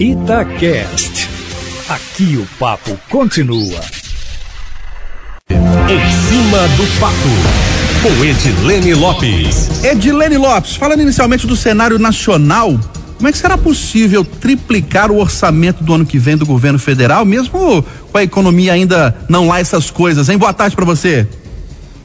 Itacast. Aqui o papo continua. Em cima do papo, com Edilene Lopes. Edilene Lopes, falando inicialmente do cenário nacional, como é que será possível triplicar o orçamento do ano que vem do governo federal, mesmo com a economia ainda não lá essas coisas, hein? Boa tarde para você.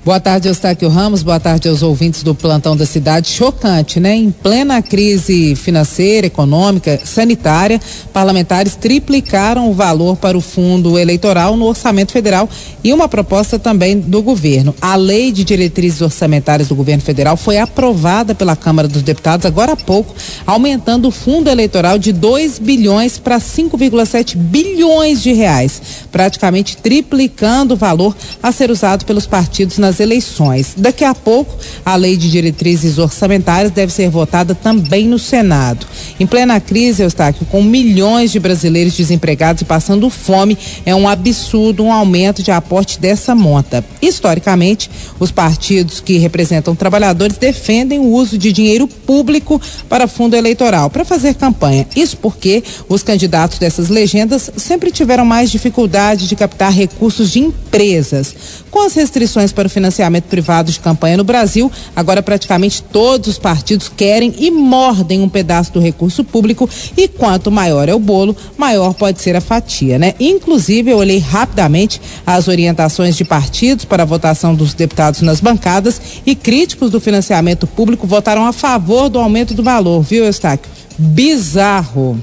Boa tarde, Eustáquio Ramos. Boa tarde aos ouvintes do plantão da cidade. Chocante, né? Em plena crise financeira, econômica, sanitária, parlamentares triplicaram o valor para o fundo eleitoral no orçamento federal e uma proposta também do governo. A lei de diretrizes orçamentárias do governo federal foi aprovada pela Câmara dos Deputados agora há pouco, aumentando o fundo eleitoral de 2 bilhões para 5,7 bilhões de reais, praticamente triplicando o valor a ser usado pelos partidos nas eleições. Daqui a pouco, a lei de diretrizes orçamentárias deve ser votada também no Senado. Em plena crise, Eustáquio, com milhões de brasileiros desempregados e passando fome, é um absurdo um aumento de aporte dessa monta. Historicamente, os partidos que representam trabalhadores defendem o uso de dinheiro público para fundo eleitoral, para fazer campanha. Isso porque os candidatos dessas legendas sempre tiveram mais dificuldade de captar recursos de empresas. Com as restrições para o financiamento privado de campanha no Brasil, agora praticamente todos os partidos querem e mordem um pedaço do recurso público e quanto maior é o bolo, maior pode ser a fatia, né? Inclusive, eu olhei rapidamente as orientações de partidos para a votação dos deputados nas bancadas e críticos do financiamento público votaram a favor do aumento do valor, viu, Eustáquio? Bizarro.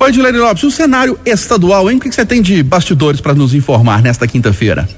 Oi, Dilene Lopes, o cenário estadual, hein? O que você tem de bastidores para nos informar nesta quinta-feira?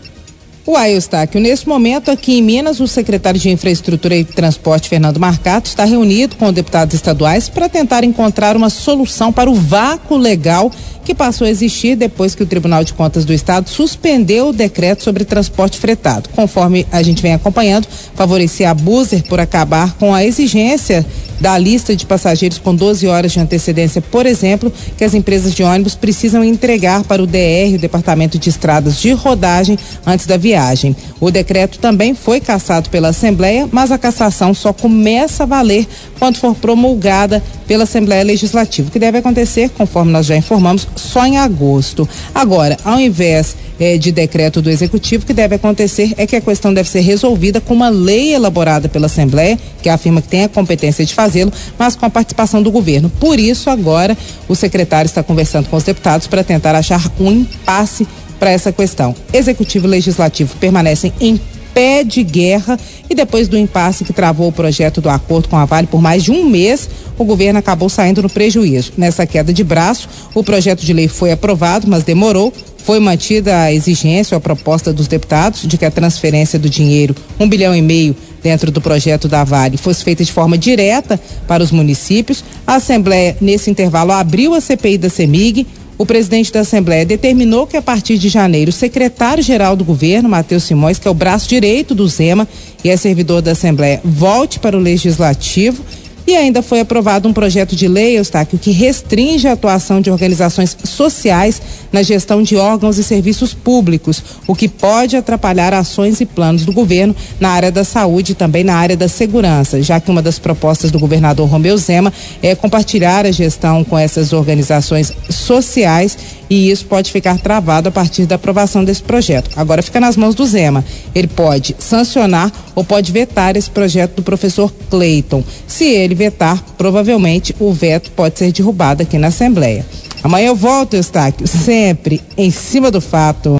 Uai, Eustáquio, nesse momento aqui em Minas, o secretário de Infraestrutura e Transporte, Fernando Marcato, está reunido com deputados estaduais para tentar encontrar uma solução para o vácuo legal que passou a existir depois que o Tribunal de Contas do Estado suspendeu o decreto sobre transporte fretado. Conforme a gente vem acompanhando, favorecia a Buser por acabar com a exigência da lista de passageiros com 12 horas de antecedência, por exemplo, que as empresas de ônibus precisam entregar para o DR, o Departamento de Estradas de Rodagem, antes da viagem. O decreto também foi cassado pela Assembleia, mas a cassação só começa a valer quando for promulgada pela Assembleia Legislativa, que deve acontecer, conforme nós já informamos, só em agosto. Agora, ao invés eh, de decreto do Executivo, o que deve acontecer é que a questão deve ser resolvida com uma lei elaborada pela Assembleia, que afirma que tem a competência de fazê-lo, mas com a participação do governo. Por isso, agora, o secretário está conversando com os deputados para tentar achar um impasse para essa questão. Executivo e Legislativo permanecem em pé de guerra e depois do impasse que travou o projeto do acordo com a Vale por mais de um mês, o governo acabou saindo no prejuízo. Nessa queda de braço, o projeto de lei foi aprovado, mas demorou. Foi mantida a exigência a proposta dos deputados de que a transferência do dinheiro, um bilhão e meio dentro do projeto da Vale, fosse feita de forma direta para os municípios. A Assembleia, nesse intervalo, abriu a CPI da CEMIG o presidente da Assembleia determinou que a partir de janeiro o secretário-geral do governo, Matheus Simões, que é o braço direito do Zema e é servidor da Assembleia, volte para o legislativo e ainda foi aprovado um projeto de lei, Eustáquio, que restringe a atuação de organizações sociais na gestão de órgãos e serviços públicos, o que pode atrapalhar ações e planos do governo na área da saúde e também na área da segurança, já que uma das propostas do governador Romeu Zema é compartilhar a gestão com essas organizações sociais e isso pode ficar travado a partir da aprovação desse projeto. Agora fica nas mãos do Zema. Ele pode sancionar ou pode vetar esse projeto do professor Clayton. Se ele vetar, provavelmente o veto pode ser derrubado aqui na Assembleia. Amanhã eu volto, Eustáquio, sempre em cima do fato.